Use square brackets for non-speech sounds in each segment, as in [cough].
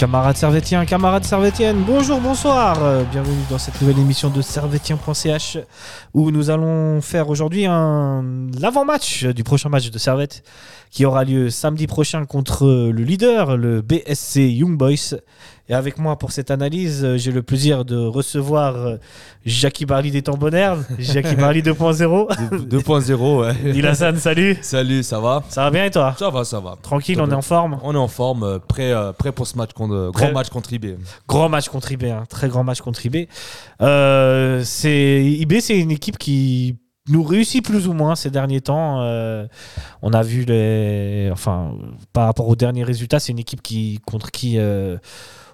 Camarades servétiens, camarades servétiennes, bonjour, bonsoir. Euh, bienvenue dans cette nouvelle émission de servetien.ch où nous allons faire aujourd'hui un l'avant-match du prochain match de Servette qui aura lieu samedi prochain contre le leader, le BSC Young Boys. Et avec moi pour cette analyse, euh, j'ai le plaisir de recevoir euh, Jackie Barley des temps Bonheur, [laughs] Jackie Barley 2.0. 2.0, ouais. [laughs] Dilassan, salut. Salut, ça va? Ça va bien et toi? Ça va, ça va. Tranquille, Ça on va. est en forme? On est en forme, euh, prêt, prêt pour ce match contre, grand match contre IB. Grand match contre IB, hein. très grand match contre IB. Euh, c'est IB, c'est une équipe qui nous réussit plus ou moins ces derniers temps. Euh, on a vu les, enfin, par rapport aux derniers résultats, c'est une équipe qui contre qui euh,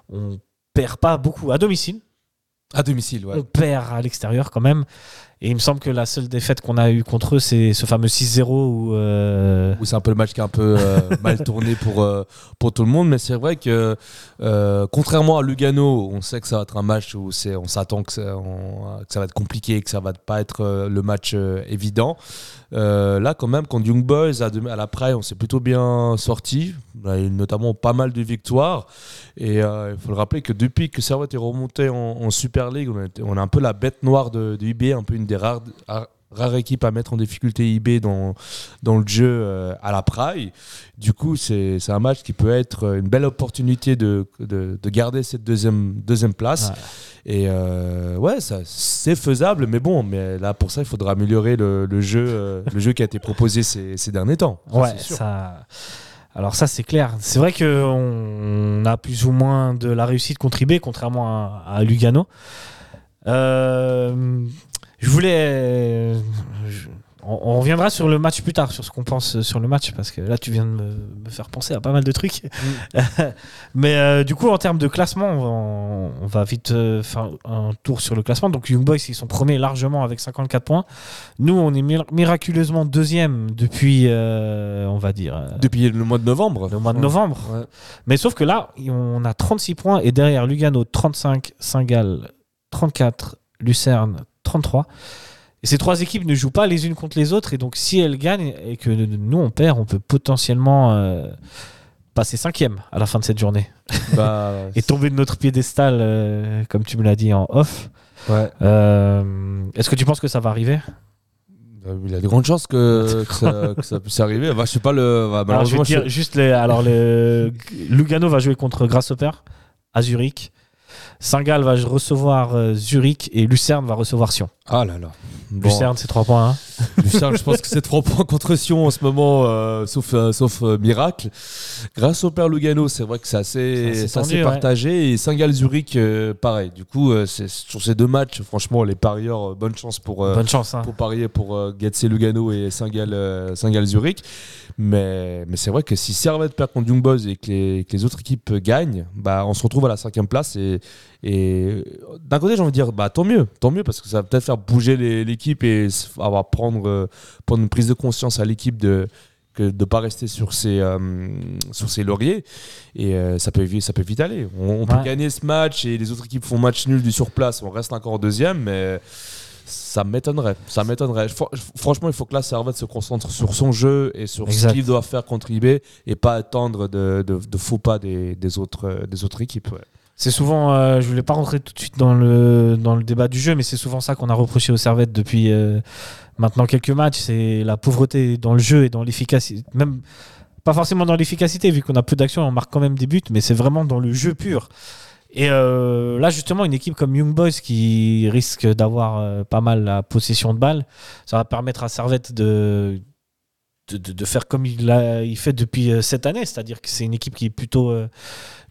on perd pas beaucoup à domicile. À domicile, ouais. On perd à l'extérieur quand même. Et il me semble que la seule défaite qu'on a eue contre eux, c'est ce fameux 6-0 où euh, Où c'est un peu le match qui est un peu euh, [laughs] mal tourné pour, euh, pour tout le monde. Mais c'est vrai que, contrairement à Lugano, on sait que ça va être un match où c'est, on s'attend que, que ça va être compliqué, que ça va pas être le match évident. Là, quand même, contre Young Boys, à, à la Praille, on s'est plutôt bien sorti. On a eu notamment pas mal de victoires. Et il faut le rappeler que depuis que Servette est remonté en, en Super League, on, a on un peu la bête noire de, de un peu une des rares, rares- équipes à mettre en difficulté IB dans, dans le jeu euh, à la Praille. Du coup, c'est un match qui peut être une belle opportunité de, de, de garder cette deuxième, deuxième place. Ouais. Et euh, ouais, c'est faisable, mais bon, mais là pour ça, il faudra améliorer le, le jeu, euh, [laughs] le jeu qui a été proposé ces, ces derniers temps. Ça, Ouais, ça. Alors ça c'est clair. C'est vrai que on a plus ou moins de la réussite contre IB, contrairement à, à Lugano. Euh, je voulais. je- on, on reviendra sur le match plus tard, sur ce qu'on pense sur le match, parce que là tu viens de me, me faire penser à pas mal de trucs. [laughs] Mais euh, du coup, en termes de classement, on va, on va vite euh, faire un tour sur le classement. Donc Young Boys, ils sont premiers largement avec 54 points. Nous, on est mir- miraculeusement deuxième depuis, euh, on va dire, euh, Depuis le mois de novembre. le mois de novembre. Ouais. Mais sauf que là, on a 36 points et derrière Lugano 35, Saint-Gall 34, Lucerne 33. Et ces trois équipes ne jouent pas les unes contre les autres et donc si elles gagnent et que nous on perd, on peut potentiellement euh, passer cinquième à la fin de cette journée Bah, [laughs] et tomber de notre piédestal, euh, comme tu me l'as dit en off. ouais. Euh, Est-ce que tu penses que ça va arriver? Il y a de grandes chances que, que, ça, [laughs] que ça puisse arriver. Bah, je sais pas le. bah, Alors, je vais dire je- juste les, alors le Lugano va jouer contre Grasshopper à Zurich. Saint-Gall va recevoir euh, Zurich et Lucerne va recevoir Sion. Ah là là. Bon, Lucerne, c'est 3 points. hein. [laughs] Lucerne, je pense que c'est 3 points contre Sion en ce moment, euh, sauf, euh, sauf euh, miracle. Grâce au Père Lugano, c'est vrai que c'est assez, C'est assez ouais. partagé. Et Saint-Gall-Zurich, pareil. Du coup, c'est, sur ces deux matchs, franchement, les parieurs, bonne chance pour, Bonne chance. hein. pour parier pour Getse Lugano et Saint-Gall Saint-Gall-Zurich. Mais, mais c'est vrai que si Servette perd contre Young Boys et que les, que les autres équipes gagnent, bah, on se retrouve à la cinquième place. Et, et d'un côté, j'ai envie de dire bah, tant mieux, tant mieux, parce que ça va peut-être faire bouger l'équipe et avoir prendre, euh, prendre une prise de conscience à l'équipe de que de ne pas rester sur ses, euh, sur ses lauriers. Et euh, ça, peut, ça peut vite aller. On, on peut gagner ce match et les autres équipes font match nul du surplace. On reste encore deuxième, mais ça m'étonnerait. Ça m'étonnerait. Fr- Franchement, il faut que là, Servette se concentre sur son jeu et sur Exact. ce qu'il doit faire contre IB et pas attendre de, de, de faux pas des, des, autres, euh, des autres équipes. ouais. C'est souvent, euh, je voulais pas rentrer tout de suite dans le, dans le débat du jeu, mais c'est souvent ça qu'on a reproché aux Servettes depuis euh, maintenant quelques matchs. C'est la pauvreté dans le jeu et dans l'efficacité. Même pas forcément dans l'efficacité, vu qu'on a peu d'actions, on marque quand même des buts, mais c'est vraiment dans le jeu pur. Et euh, là, justement, une équipe comme Young Boys qui risque d'avoir euh, pas mal la possession de balle, ça va permettre à Servette de, de, de- de faire comme il, a, il fait depuis euh, cette année, c'est-à-dire que c'est une équipe qui est plutôt euh,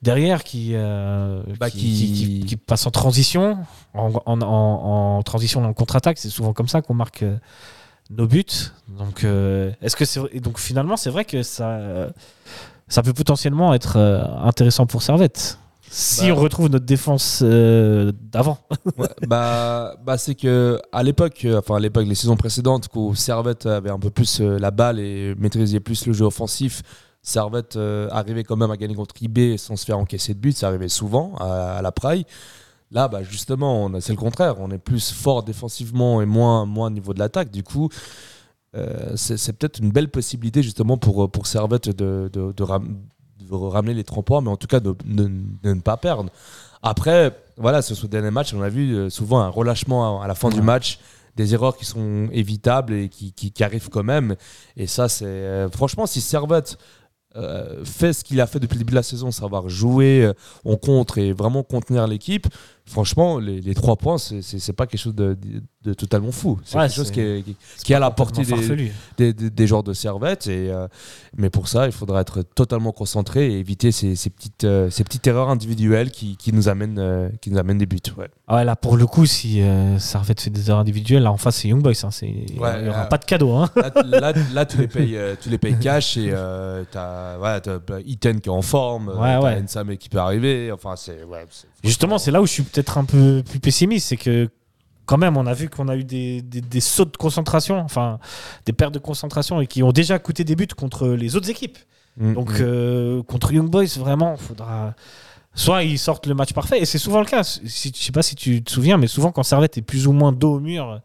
derrière, qui, euh, Bah, qui, qui- qui- qui- qui passe en transition, en, en- en- en transition en contre-attaque. C'est souvent comme ça qu'on marque nos buts. Donc, est-ce que c'est donc finalement, c'est vrai que ça, ça peut potentiellement être intéressant pour Servette. Si Bah. on retrouve notre défense euh, d'avant. [laughs] Ouais, bah, bah c'est que à l'époque, euh, enfin à l'époque, les saisons précédentes, où Servette avait un peu plus euh, la balle et maîtrisait plus le jeu offensif, Servette euh, arrivait quand même à gagner contre IB sans se faire encaisser de but, ça arrivait souvent à, à la Praille. Là, bah justement, c'est le contraire. On est plus fort défensivement et moins, moins au niveau de l'attaque. Du coup, euh, c'est peut-être une belle possibilité justement pour, pour Servette de, de, de ramener les trois points, mais en tout cas de, de- de ne pas perdre. Après, voilà, sur ce dernier match, on a vu euh, souvent un relâchement à, à la fin du match, des erreurs qui sont évitables et qui, qui- qui arrivent quand même. Et ça, c'est euh, franchement, si Servette euh, fait ce qu'il a fait depuis le début de la saison, savoir jouer euh, en contre et vraiment contenir l'équipe, franchement, les, les trois points, c'est- pas quelque chose de, de- de totalement fou. C'est Ouais, quelque chose qui est, qui- à la portée des, des, des, des joueurs de Servette. Et, euh, mais pour ça, il faudra être totalement concentré et éviter ces, ces petites, euh, ces petites erreurs individuelles qui, qui nous, amènent, euh, qui nous amènent des buts. Ouais. Ah ouais, là, pour le coup, si Servette fait des erreurs individuelles, là en face, c'est Young Boys. hein, il n'y aura pas de cadeau. Hein. Là, là, là, tu, les payes, tu les payes cash et voilà, t'as, bah, Iten qui est en forme, Ouais, ouais. Nsame qui peut arriver. Enfin. Ouais, Justement, c'est là où je suis peut-être un peu plus pessimiste. C'est que, quand même, on a vu qu'on a eu des, des, des sauts de concentration, enfin, des pertes de concentration et qui ont déjà coûté des buts contre les autres équipes. Mm, Donc, mm. euh, contre Young Boys, vraiment, il faudra. Soit ils sortent le match parfait, et c'est souvent le cas. Si, je sais pas si tu te souviens, mais souvent quand Servette est plus ou moins dos au mur,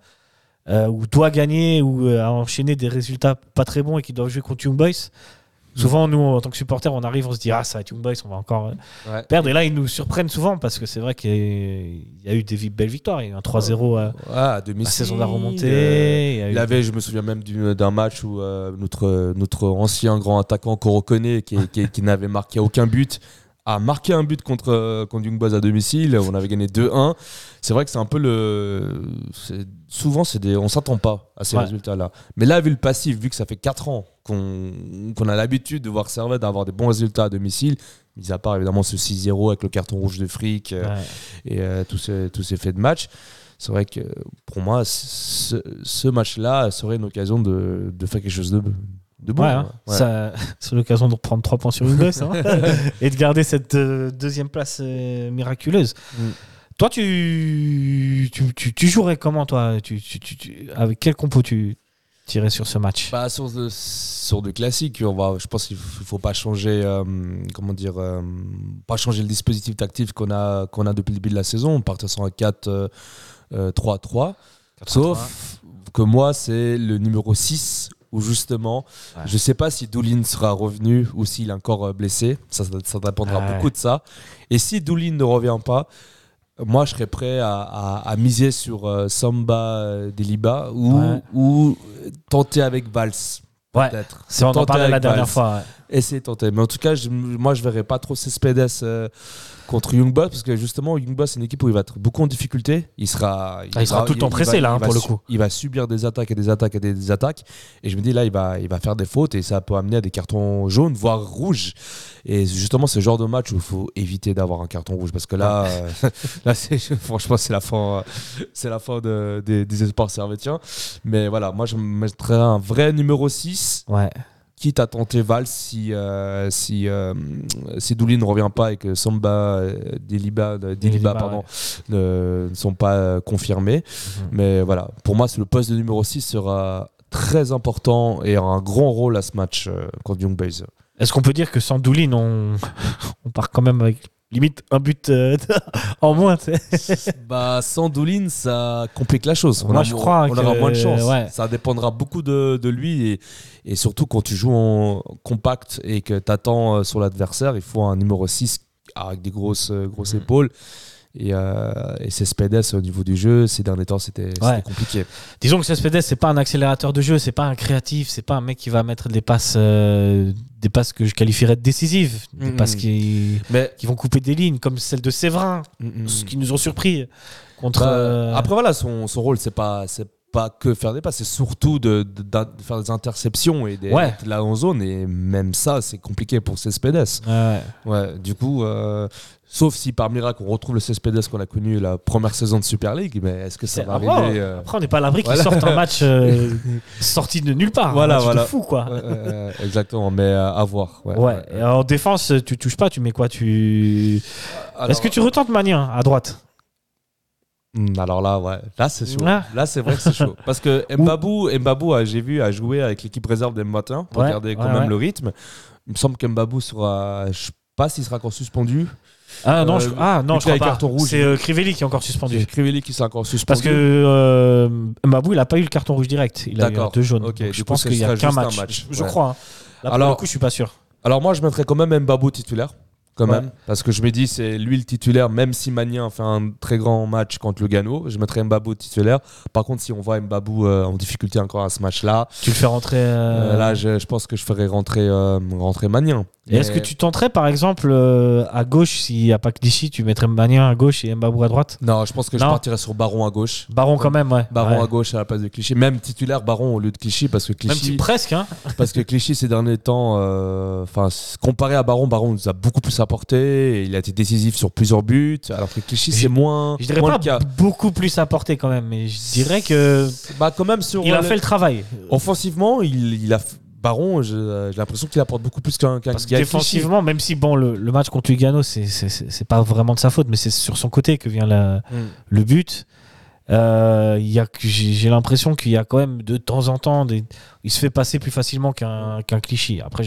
euh, ou doit gagner, ou euh, a enchaîné des résultats pas très bons et qui doivent jouer contre Young Boys, souvent nous, en tant que supporters, on arrive, on se dit Ah, ça va être Young Boys, on va encore euh, Ouais. perdre. Et là, ils nous surprennent souvent parce que c'est vrai qu'il y a eu des belles victoires. Il y a eu un 3-0 à, la saison de la euh, remontée. il y eu- avait, je me souviens même du- d'un match où euh, notre, notre ancien grand attaquant qu'on reconnaît, qui, qui, qui n'avait marqué aucun but, a marqué un but contre, euh, contre Young Boys à domicile. On avait gagné 2-1. C'est vrai que c'est un peu le. Souvent, c'est des, on s'attend pas à ces Ouais. résultats-là. Mais là, vu le passif, vu que ça fait 4 ans qu'on a l'habitude de voir Servette avoir des bons résultats à domicile, mis à part évidemment ce 6-0 avec le carton rouge de fric euh, Ouais. et euh, tous, ces, tous ces faits de match. C'est vrai que pour moi, ce, ce match-là serait une occasion de, de faire quelque chose de, de bon. Ouais, hein. Ouais. Ça- c'est l'occasion de reprendre 3 points sur une boss [laughs] et de garder cette euh, deuxième place miraculeuse. Mm. Toi, tu, tu, tu, tu jouerais comment, toi? Tu, tu, tu- tu- Avec quel compo tu tirais sur ce match Bah, sur, de, sur de classiques, on va, je pense qu'il ne faut pas changer, euh, comment dire, euh, pas changer le dispositif tactique qu'on a, qu'on a depuis le début de la saison. On partait sur un 4-3-3. Sauf que moi, c'est le numéro 6 où justement, Ouais. je sais pas si Doulin sera revenu ou s'il est encore euh, blessé. Ça, ça, ça dépendra Ouais. beaucoup de ça. Et si Doulin ne revient pas, moi, je serais prêt à, à- à miser sur euh, Samba euh, Deliba ou, Ouais. ou tenter avec Vals. Ouais. Peut-être. C'est on en parlait la dernière Valls. fois. ouais. Essayer de tenter. Mais en tout cas, je- moi, je verrais pas trop Cespedes euh, contre Young Boys parce que justement, Young Boys, c'est une équipe où il va être beaucoup en difficulté. Il sera, Ah, il sera tout le temps pressé, là, hein, pour le coup. Il va subir des attaques et des attaques et des, des attaques. Et je me dis, là, il va, il va faire des fautes et ça peut amener à des cartons jaunes, voire rouges. Et justement, ce genre de match où il faut éviter d'avoir un carton rouge parce que là, euh, [laughs] là [laughs] franchement, c'est la fin, c'est la fin de- des, des espoirs servétiens. Mais voilà, moi, je mettrais un vrai numéro 6 Ouais. Quitte à tenter Val si euh, si euh, si ne revient pas et que Samba euh, Deliba Deliba Deliba, pardon ne, ne sont pas euh, confirmés. Mhm. mais voilà. Pour moi le poste de numéro 6 sera très important et aura un grand rôle à ce match euh, contre Young Boys. Est-ce qu'on peut dire que sans Doulin, on, [laughs] on part quand même avec limite un but euh, [laughs] en moins [laughs] bah sans Doulin ça complique la chose Moi, a je crois on aura moins de chance ouais. ça dépendra beaucoup de, de lui et, et surtout quand tu joues en compact et que tu attends sur l'adversaire il faut un numéro 6 avec des grosses, euh, grosses Mhm. épaules et, euh, et Cespedes au niveau du jeu ces derniers temps c'était c'était Ouais. compliqué Disons que Cespedes, c'est pas un accélérateur de jeu, c'est pas un créatif, c'est pas un mec qui va mettre des passes, euh, des passes que je qualifierais de décisives, des passes qui, mais qui vont couper des lignes, comme celle de Séverin, ce qui nous ont surpris contre. Bah, euh, après voilà son, son rôle c'est pas c'est pas que faire des passes, c'est surtout de, de- d'in- de faire des interceptions et des, Ouais. là en zone. Et même ça, c'est compliqué pour Cespedes. Ouais. Ouais, du coup, euh, sauf si par miracle on retrouve le Cespedes qu'on a connu la première saison de Super League, mais est-ce que ça va après, arriver euh, Après, on n'est pas à l'abri sortent un match euh, [laughs] sorti de nulle part. Voilà, un match voilà. de fou, quoi. Exactement, mais à voir. Ouais. Et en défense, tu touches pas, tu mets quoi tu... Est-ce que tu retentes Magnin à droite? Hmm, alors là, ouais, là c'est chaud. Ah. Là, c'est vrai que c'est chaud. Parce que [laughs] Mbabou, Mbabou a- j'ai vu, a joué avec l'équipe réserve des matins pour Ouais, garder quand ouais, même ouais. le rythme. Il me semble qu'Mbabou sera, je sais pas s'il sera encore suspendu. Ah non, Euh, je, ah, non, je crois pas. C'est euh, Crivelli qui est encore suspendu. C'est Crivelli qui sera encore suspendu. Parce que euh, Mbabou, il a pas eu le carton rouge direct. Il a eu deux jaunes. Donc, je pense qu'il y a qu'un match. match. Je crois. hein. Là, pour Alors- le coup, je suis pas sûr. Alors moi, je mettrais quand même Mbabou titulaire. Quand Ouais. même, parce que je me dis c'est lui le titulaire, même si Magnin fait un très grand match contre le Gano, je mettrais Mbabou titulaire. Par contre, si on voit Mbabou euh, en difficulté encore à ce match-là, Tu le fais rentrer. euh, euh, là, je, je pense que je ferais rentrer, euh, rentrer Magnin. Et est-ce que tu tenterais par exemple à gauche, s'il n'y a pas Clichy, tu mettrais Magnin à gauche et Mbabou à droite? Non, je pense que je partirais sur Baron à gauche. Baron quand même, ouais. Baron Ouais. à gauche à la place de Clichy. Même titulaire Baron au lieu de Clichy parce que Même si Clichy, presque, hein. [laughs] parce que Clichy ces derniers temps, enfin comparé à Baron, Baron nous a beaucoup plus apporté. Et il a été décisif sur plusieurs buts, alors que Clichy c'est moins. Je dirais moins pas le cas. beaucoup plus apporté quand même, mais je dirais que Bah quand même sur. il a le- fait le travail. Offensivement, il, il a. Baron, j'ai l'impression qu'il apporte beaucoup plus qu'un Parce que Clichy. défensivement, même si bon, le, le match contre Lugano, c'est pas vraiment de sa faute, mais c'est sur son côté que vient la, Mm. le but. Euh, J'ai l'impression qu'il y a quand même de temps en temps, des, il se fait passer plus facilement qu'un cliché. Après,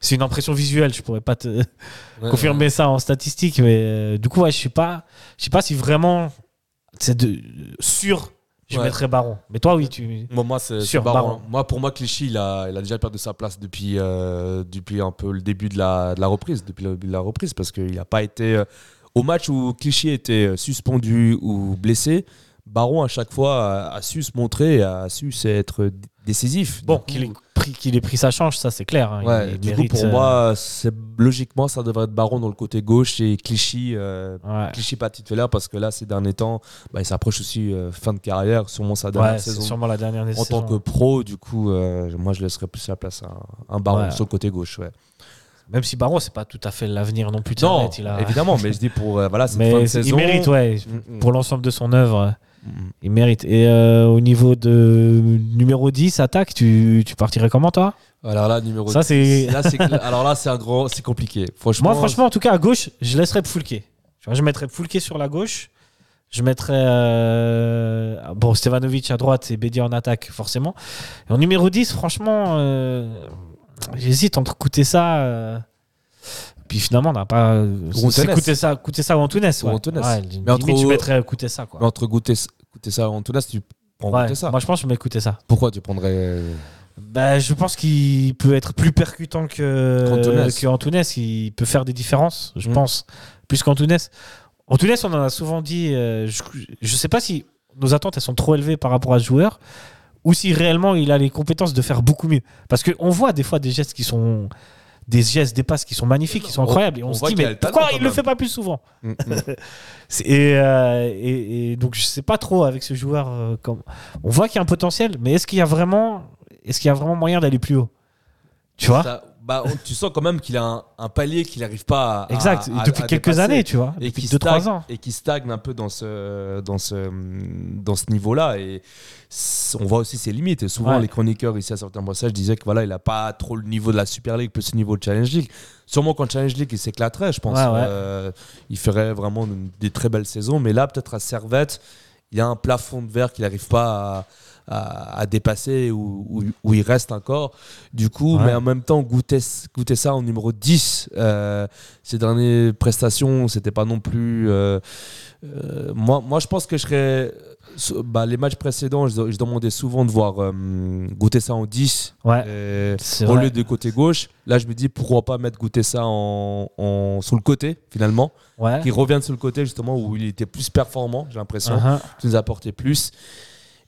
c'est une impression visuelle, je pourrais pas te [laughs] Ouais, confirmer ça en statistique, mais euh, du coup, ouais, je sais pas, je sais pas si vraiment c'est de sûr. Je mettrais Baron. Mais toi, oui, tu. Moi, moi, c'est Baron. Baron. Moi, pour moi, Clichy, il a, il a déjà perdu sa place depuis, euh, depuis un peu le début de la, de la reprise, depuis le début de la reprise, parce qu'il n'a pas été au match où Clichy était suspendu ou blessé. Baron à chaque fois a, a su se montrer, a su être décisif. Bon, qu'il ait pris, qu'il ait pris sa chance, ça c'est clair. hein. Ouais, il du mérite, coup, pour euh, moi, logiquement, ça devrait être Baron dans le côté gauche et Clichy, euh, ouais. Clichy pas titulaire parce que là, ces derniers temps, bah, il s'approche aussi euh, fin de carrière, sûrement sa dernière Ouais, saison sûrement la dernière en saison. tant que pro, du coup, euh, moi je laisserais plus la place à un, baron sur le côté gauche. Ouais. Même si Baron, c'est pas tout à fait l'avenir non plus Non, il a... évidemment, mais je dis pour euh, voilà, cette [laughs] fin de saison. il mérite, ouais. Mm, mm. Pour l'ensemble de son œuvre. Il mérite. Et euh, au niveau de numéro 10, attaque, tu, tu partirais comment toi? Alors là, numéro Ça, c'est- là, c'est [laughs] cl- alors là, c'est un grand, c'est compliqué. Franchement, Moi, franchement, en tout cas, à gauche, je laisserais vois, je mettrais Pfoulke sur la gauche. Je mettrais euh, bon, Stevanovic à droite et Bédia en attaque, forcément. Et en numéro 10, franchement, euh, j'hésite entre coûter ça. Euh, puis finalement, on n'a pas. Ou C'est Antunes. coûter ça, coûter ça ou Antunes. Ou Ouais. Antunes. Ouais, Mais entre- tu mettrais coûter ça. Quoi. mais entre goûter, goûter ça en Tunis, tu prends Ouais, ça. Moi, je pense que je mets coûter ça. Pourquoi tu prendrais euh, Bah, je pense qu'il peut être plus percutant que Antunes. Il peut faire des différences, je Mm. pense, plus qu'Antunes. Antunes, on en a souvent dit. euh, je, je sais pas si nos attentes elles sont trop élevées par rapport à ce joueur ou si réellement il a les compétences de faire beaucoup mieux. Parce qu'on voit des fois des gestes qui sont des gestes, des passes qui sont magnifiques, qui sont On- incroyables. Et on, on se dit, mais le pourquoi il le même. fait pas plus souvent Mm, mm. [laughs] Et, euh, et, et donc, je sais pas trop avec ce joueur. euh, comme... On voit qu'il y a un potentiel, mais est-ce qu'il y a vraiment, est-ce qu'il y a vraiment moyen d'aller plus haut? Tu vois? Ça- bah, tu sens quand même qu'il a un, un palier qu'il n'arrive pas à. Exact. à- depuis à quelques dépasser. années, tu vois. et depuis qui 2-3 stagne ans. et qui stagne un peu dans ce dans ce dans ce niveau-là et on voit aussi ses limites et souvent Ouais. les chroniqueurs ici à certains passages disaient que voilà il a pas trop le niveau de la Super League plus le niveau de Challenge League sûrement qu'en Challenge League il s'éclaterait je pense Ouais, ouais. Euh, il ferait vraiment des très belles saisons mais là peut-être à Servette il y a un plafond de verre qu'il n'arrive pas à, à- à dépasser ou où, où il reste encore du coup Ouais. mais en même temps goûter, goûter ça en numéro 10 euh, ces dernières prestations c'était pas non plus euh, euh, moi, moi je pense que je serais bah, les matchs précédents je, je demandais souvent de voir euh, goûter ça en 10 Ouais. euh, C'est au vrai. lieu de côté gauche là je me dis pourquoi pas mettre goûter ça en, en- sur le côté finalement Ouais. qui revienne sur le côté justement où il était plus performant j'ai l'impression Uh-huh. qui nous apportait plus.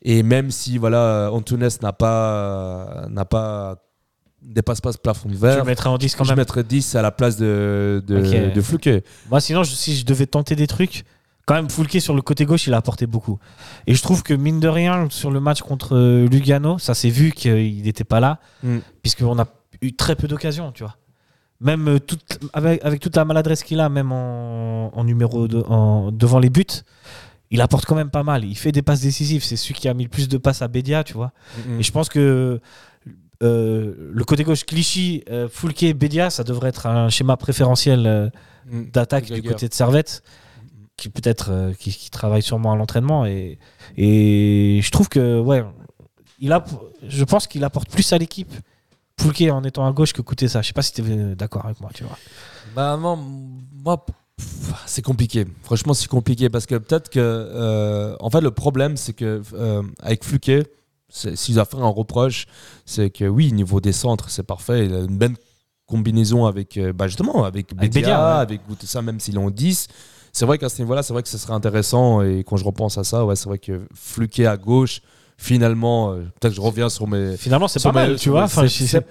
Et même si voilà, Antunes n'a pas n'a pas dépasse pas ce plafond de verre, le mettrais en 10 quand je même. mettrais 10 à la place de de, Ok. de Fluke. Moi, sinon, je- si je devais tenter des trucs, quand même, Foulke sur le côté gauche, il a apporté beaucoup. Et je trouve que, mine de rien, sur le match contre euh, Lugano, ça s'est vu qu'il n'était pas là, Mm. puisqu'on a eu très peu d'occasions, tu vois. Même euh, toute- avec, avec toute la maladresse qu'il a, même en, en numéro de- en, devant les buts, il apporte quand même pas mal. Il fait des passes décisives. C'est celui qui a mis le plus de passes à Bédia, tu vois. Mm. Et je pense que euh, le côté gauche Clichy, euh, Foulke, Bédia, ça devrait être un schéma préférentiel euh, Mm. d'attaque du côté de Servette, qui peut-être euh, qui, qui travaille sûrement à l'entraînement. Et, et je trouve que, ouais, il a, je pense qu'il apporte plus à l'équipe. Foulke en étant à gauche que coûter ça. Je sais pas si tu es d'accord avec moi, tu vois. Bah non, moi, c'est compliqué. Franchement, c'est compliqué parce que peut-être que, euh, en fait, le problème, c'est que euh, avec Fluquet, c'est- s'il doit faire un reproche, c'est que oui, niveau des centres, c'est parfait. Il a une belle combinaison avec, euh, bah justement, avec Avec Bédia, ouais. avec tout ça, même s'ils ont 10. C'est vrai qu'à ce niveau-là, c'est vrai que ce serait intéressant. Et quand je repense à ça, ouais, c'est vrai que Fluquet à gauche, finalement, euh, peut-être que je reviens sur mes. Finalement, c'est pas mes- mal, tu vois. mes-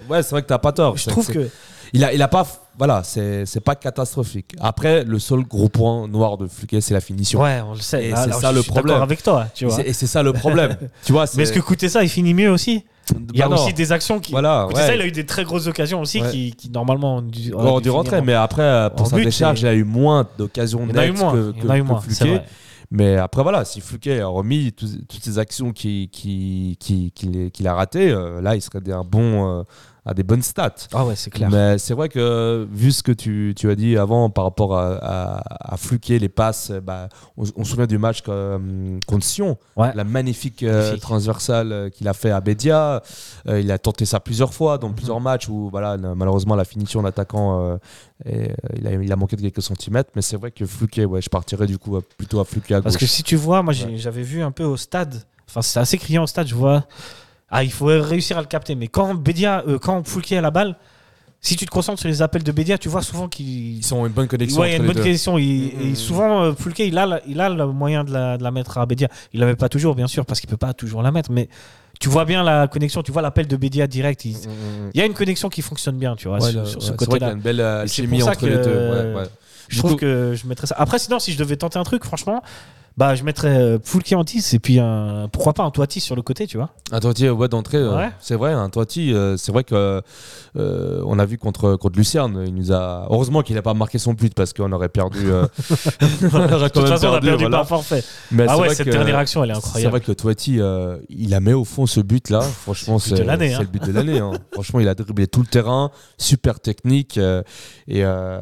ouais, c'est vrai que t'as pas tort. je trouve que il a, il a pas. Voilà, c'est pas catastrophique. Après, le seul gros point noir de Fluquet, c'est la finition. ouais, on le sait. Et c'est ça je le suis problème. avec toi, tu Et vois. c'est- Et c'est ça le problème. [laughs] tu vois, Mais est-ce que coûter ça, il finit mieux aussi? Il y a Bah non. aussi des actions qui. Voilà, ouais. ça, il a eu des très grosses occasions aussi Ouais. qui, qui, normalement ont dû, rentrer, mais après, euh, pour sa but, décharge, il a eu moins d'occasions nettes moins. que, que- que Fluquet. Mais après, voilà, si Fluquet a remis tout- toutes ces actions qu'il qui, qui, qu'il a ratées, euh, là, il serait un bon, à des bonnes stats. Ah ouais, c'est clair. Mais c'est vrai que, vu ce que tu, tu as dit avant par rapport à, à, à Fluquet, les passes, bah, on, on se souvient du match euh, contre Sion, Ouais. la magnifique, euh, Magnifique. transversale euh, qu'il a fait à Bédia. Il a tenté ça plusieurs fois Mhm. dans plusieurs matchs où, voilà, malheureusement, la finition d'attaquant, est- il, a, il a manqué de quelques centimètres. Mais c'est vrai que Fluquet, ouais, je partirais du coup plutôt à Fluquet à Parce que si tu vois, moi j'avais vu un peu au stade, enfin c'est assez criant au stade, je vois. Ah, il faut réussir à le capter. Mais quand Bédia, euh, quand Foulquier a la balle, si tu te concentres sur les appels de Bédia, tu vois souvent qu'il. Ils sont une bonne connexion. Ouais, il y a une entre bonne deux. connexion. Il- et souvent, euh, Foulquier, il a, la- il a le moyen de la, de la mettre à Bédia. Il l'avait pas toujours, bien sûr, parce qu'il peut pas toujours la mettre. Mais tu vois bien la connexion, tu vois l'appel de Bédia direct. Il, Mhm. il y a une connexion qui fonctionne bien, tu vois, Ouais, sur, le- sur ouais, ce c'est vrai qu'il y a côté-là. une belle euh, Et c'est alchimie pour ça entre les deux. que- ouais, ouais. Je Du trouve coup- que je mettrais ça. Après, sinon, si je devais tenter un truc, franchement, bah, je mettrais euh, en 10 et puis un, pourquoi pas un Toiti sur le côté, tu vois. Un Toiti, ouais, d'entrée, euh, Ouais. c'est vrai. Un Toiti, euh, c'est vrai que euh, on a vu contre contre Lucerne, il nous a. Heureusement qu'il n'a pas marqué son but parce qu'on aurait perdu. euh, [laughs] [laughs] on aurait De toute même façon, on a perdu voilà. par forfait. Mais Ah c'est ouais, cette que- dernière action, elle est C'est incroyable. vrai que Toiti, euh, il a mis au fond ce but-là. Franchement, C'est le c'est but de l'année, c'est hein. le but de l'année. hein. [laughs] Franchement, il a dribblé tout le terrain, super technique. euh, et, euh,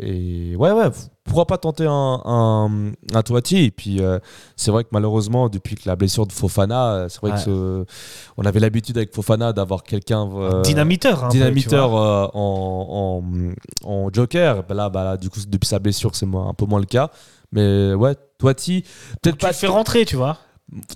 et ouais, ouais. Pourquoi pas tenter un, un, un Toiti Et puis, euh, c'est vrai que malheureusement, depuis que la blessure de Fofana, euh, c'est vrai Ouais. que ce- on avait l'habitude avec Fofana d'avoir quelqu'un. euh, Dynamiteur. tu dynamiteur euh, en, en, en joker. Bah là, bah là, du coup, depuis sa blessure, c'est un peu moins le cas. Mais ouais, Toiti, peut-être Tu pas. le fais rentrer, tu vois.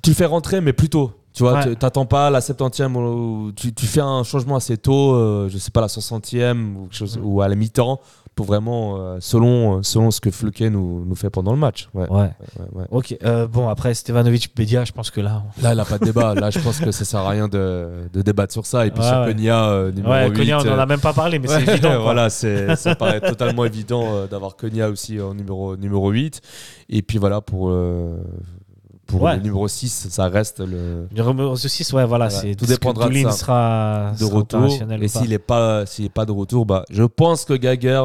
Tu le fais rentrer, mais plus tôt. Tu vois, Ouais. tu- t'attends pas la 70e ou tu, tu fais un changement assez tôt, euh, je sais pas, la 60e ou, quelque chose, Mm. ou à la mi-temps, pour vraiment, euh, selon, selon ce que Fluke nous, nous fait pendant le match. Ouais, Ouais. ouais, ouais. Ok. euh, bon, après, Stevanovic, Bédia, je pense que là. Là, il n'a pas de débat. Là, je pense que ça sert à rien de, de débattre sur ça. Et puis Ouais, sur ouais. Konya, euh, numéro Ouais, 8. Konya, on en euh, a même pas parlé, mais c'est Ouais, évident. voilà, ça paraît totalement évident euh, d'avoir Konya aussi en numéro, numéro 8. Et puis voilà, pour, euh, pour Ouais. le numéro 6, ça reste le, Numéro 6, ouais, voilà. Voilà, c'est tout que dépendra de ça. sera, de sera retour. Et s'il n'est pas, de retour, bah, je pense que Gager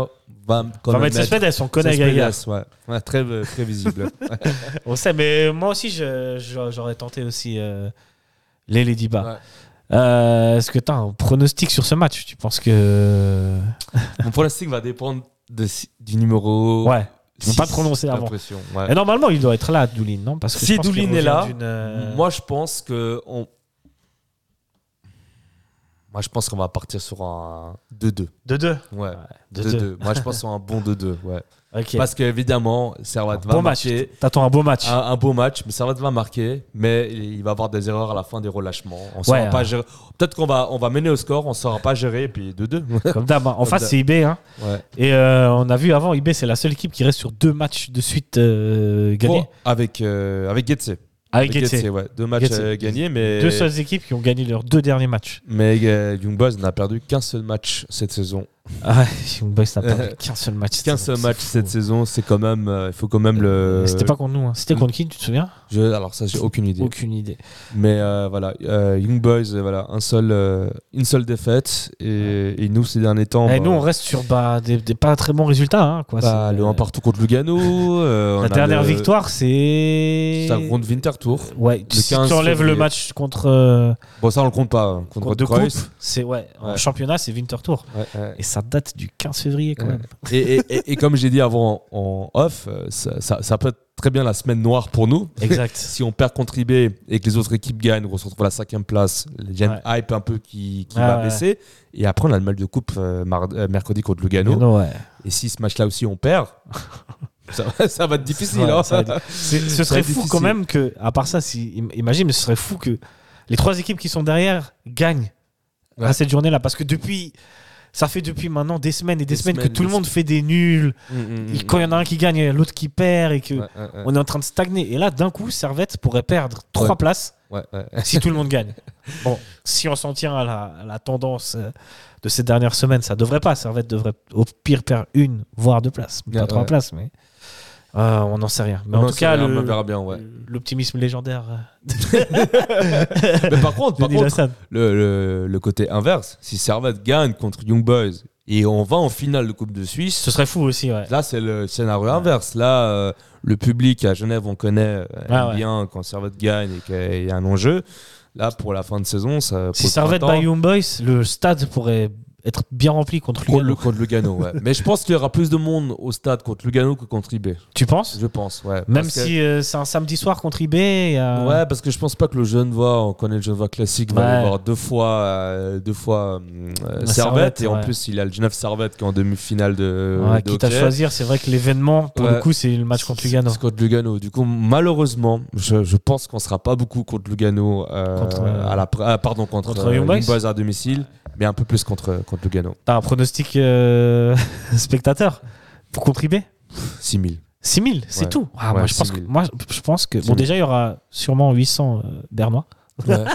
va quand Va même mettre Cespedes, on connaît Cespedes, Gaillard. Ouais. Ouais, très, très visible. [laughs] On sait, mais moi aussi, j'aurais tenté aussi euh, les. Ouais. Euh, Est-ce que tu as un pronostic sur ce match? Tu penses que. Mon pronostic va dépendre de, du numéro. Ouais. Je peux pas prononcer j'ai avant. l'impression, ouais. Et normalement, il doit être là, Doulin, non? Parce que Si Doulin est revient là, euh, Moi, je pense que on... Moi, je pense qu'on va partir sur un 2-2. De deux. Ouais. De 2-2. deux. Moi, je pense sur un bon 2-2. Ouais. Ok. Parce qu'évidemment, Servat va bon marquer. T'attends un beau match. Un, un beau match, mais Servat va marquer, mais il va avoir des erreurs à la fin des relâchements. On saura Ouais, pas hein. gérer. Peut-être qu'on va, on va mener au score, on ne saura pas gérer, et puis 2-2. [laughs] Comme d'hab. hein. En face, c'est IB. Hein. ouais. Et euh, on a vu avant, IB, c'est la seule équipe qui reste sur deux matchs de suite euh, gagnés. Bon, avec, euh, avec Getse. Avec Getse. ouais. Deux matchs Getse. euh, gagnés, mais. Deux seules équipes qui ont gagné leurs deux derniers matchs. Mais euh, Young Boys n'a perdu qu'un seul match cette saison Ah [laughs] Young Boys n'a perdu Euh, qu'un seul match. cette 15 saison, matchs c'est cette saison, c'est quand même. Il faut quand même le. C'était pas contre nous, hein. c'était contre qui, tu te souviens? Je, alors ça, j'ai aucune idée. Aucune idée. Mais euh, voilà, euh, Young Boys, euh, voilà, un seul, euh, une seule défaite. Et, et nous, ces derniers temps, Et bah, nous, on reste sur bah, des, des pas très bons résultats. Hein, quoi. bah, le 1 partout contre Lugano. [laughs] La dernière le- victoire, c'est. C'est contre Winter Tour. Ouais, Le si 15 tu enlèves le match contre, Bon, ça, on le compte pas. hein, Contre, contre de coupe, c'est ouais, en championnat, c'est Winter Tour. Ouais, ouais. Et ça date du 15 février quand même. Et, et- et- comme j'ai dit avant en off, ça, ça- ça peut être très bien la semaine noire pour nous. Exact. [laughs] si on perd contre IB et que les autres équipes gagnent, on se retrouve à la cinquième place, il y a une hype un peu qui, qui Ah va ouais. baisser. Et après, on a le mal de coupe euh, euh, mercredi contre Lugano. Ouais. Et si ce match-là aussi on perd, [laughs] ça, va- ça va être difficile. Ouais, hein. ça va être- C'est- ce serait fou difficile. quand même que, à part ça, si, im- imagine, mais ce serait fou que les trois équipes qui sont derrière gagnent à cette journée-là. Parce que depuis, ça fait depuis maintenant des semaines et des, Des semaines, que tout le monde fait des nuls. Mm, mm, Et mm. quand il y en a un qui gagne, il y a l'autre qui perd et que Ouais, ouais, ouais. on est en train de stagner. Et là, d'un coup, Servette pourrait perdre trois places [laughs] si tout le monde gagne. [laughs] Bon, si on s'en tient à la, à la tendance euh, de ces dernières semaines, ça devrait pas. Servette devrait au pire perdre une, voire deux places. Pas trois places, mais euh, on n'en sait rien. Mais On en en tout cas, rien, le- on verra bien, ouais. l'optimisme légendaire euh, [laughs] Mais par contre, par le, le- le côté inverse, si Servette gagne contre Young Boys et on va en finale de Coupe de Suisse, Ce serait fou aussi, ouais. Là, c'est le scénario inverse. Là, euh, le public à Genève, on connaît euh, Ah ouais. bien quand Servette gagne et qu'il y a un enjeu. Là, pour la fin de saison, ça. Si Servette by Young Boys, le stade pourrait être bien rempli contre contre, le, Lugano. contre Lugano, ouais. [laughs] Mais je pense qu'il y aura plus de monde au stade contre Lugano que contre IB. Tu penses? Je pense, ouais. Même que- si euh, c'est un samedi soir contre IB, il y a- Ouais, parce que je pense pas que le Genevois, on connaît le Genevois classique, va Ouais. aller voir deux fois, euh, deux fois euh, Servette. Servette, Et en plus, il a le Genève Servette qui est en demi-finale de. Ouais, de quitte à choisir, c'est vrai que l'événement, pour le coup, c'est le match contre Lugano. C'est contre Lugano. Du coup, malheureusement, je, je pense qu'on sera pas beaucoup contre Lugano. euh, Contre, euh, à la, ah, pardon, contre, contre euh, Young Boys à domicile, mais un peu plus contre, contre Lugano. T'as un pronostic euh, [laughs] spectateur pour contribuer? 6000. 6000, c'est Ouais. tout. Ah, Ouais, moi, je pense que, 6000. moi, je pense que. Bon, 6000. déjà, il y aura sûrement 800 euh, Bernois.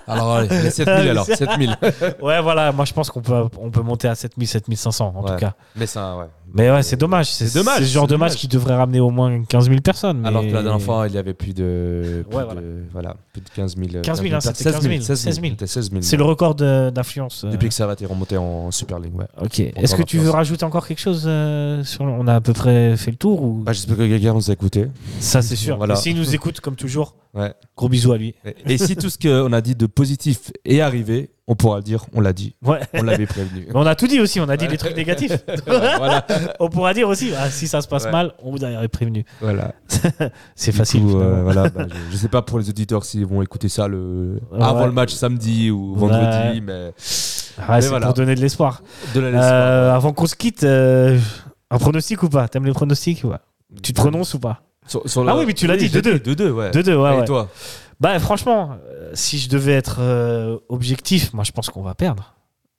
Alors, allez, [laughs] les 7000 alors, 7000. Ouais, voilà, moi, je pense qu'on peut, on peut monter à 7000, 7500 en Ouais. tout cas. mais ça, ouais. Mais ouais, c'est dommage. C'est dommage, C'est le genre de match dommage. qui devrait ramener au moins 15 000 personnes. Alors que la dernière fois, il y avait plus de. plus Ouais, de- voilà. plus de 15 000. 15 000, hein, c'était 15 000, 16 000. C'était 16 000. C'est le record d'influence. euh. Depuis que Servette est remonté en Super League, ouais. Ok. Est-ce que tu veux rajouter encore quelque chose euh, sur... On a à peu près fait le tour ou? Bah, J'espère que quelqu'un nous a écouté. Ça, c'est sûr. Voilà. Et s'il nous écoute, comme toujours, Ouais. gros bisous à lui. Et, et si tout ce qu'on a dit de positif est arrivé, on pourra le dire, on l'a dit, Ouais. on l'avait prévenu. [laughs] Mais on a tout dit aussi, on a dit les trucs négatifs. [laughs] voilà. [laughs] on pourra dire aussi, ah, si ça se passe Ouais. mal, on vous a prévenu. voilà. C'est facile. coup, euh, voilà, bah, je, je sais pas pour les auditeurs s'ils vont écouter ça le Ouais. avant le match samedi ou vendredi, mais Ah, mais c'est voilà. pour donner de l'espoir. Euh, avant qu'on se quitte, euh, un pronostic ou pas? T'aimes les pronostics ou pas? Tu te prononces ou pas? Sur- sur Ah oui, mais tu l'as dit, j'ai 2-2. 2-2, ouais. 2-2, ouais. Et toi? Bah franchement, euh, si je devais être euh, objectif, moi je pense qu'on va perdre.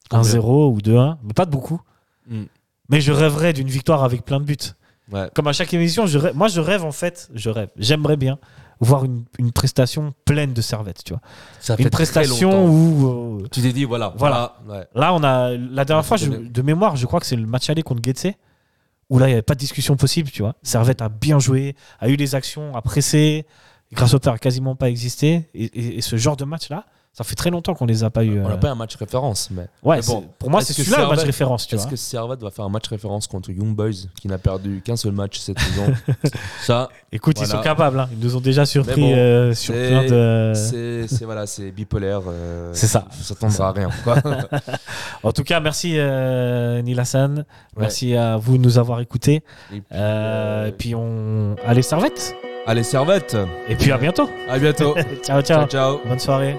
Combien 1-0 ou 2-1, mais pas de beaucoup. Hmm. Mais je rêverais d'une victoire avec plein de buts. Ouais. Comme à chaque émission, je rêve- moi je rêve en fait, je rêve, j'aimerais bien voir une, une prestation pleine de servettes, tu vois. Ça Une prestation où... euh, tu t'es dit voilà, Voilà. voilà. ouais. là, on a... La dernière Ouais, fois, je- de mémoire, je crois que c'est le match aller contre Getse, où là, il n'y avait pas de discussion possible, tu vois. Servette a bien joué, a eu les actions, a pressé, grâce au père a quasiment pas existé. Et, et- et ce genre de match-là, ça fait très longtemps qu'on les a pas eu. On euh, n'a pas un match référence, mais Ouais, Mais bon, pour moi, c'est que celui-là le match référence, est-ce que Servette va faire un match référence contre Young Boys qui n'a perdu qu'un seul match cette [laughs] saison Ça, Écoute, ils sont capables, hein. ils nous ont déjà surpris bon, euh, sur c'est- plein de. c'est voilà, c'est bipolaire. euh, C'est ça. Ça s'attendra à rien. Quoi. [laughs] En tout cas, merci euh, Neil Hassan. Merci à vous de nous avoir écoutés. Et puis, Euh, euh, et puis on. Allez, servette Allez, Servette. Et puis à bientôt. À bientôt. [laughs] Ciao, ciao. Ciao, ciao. Bonne soirée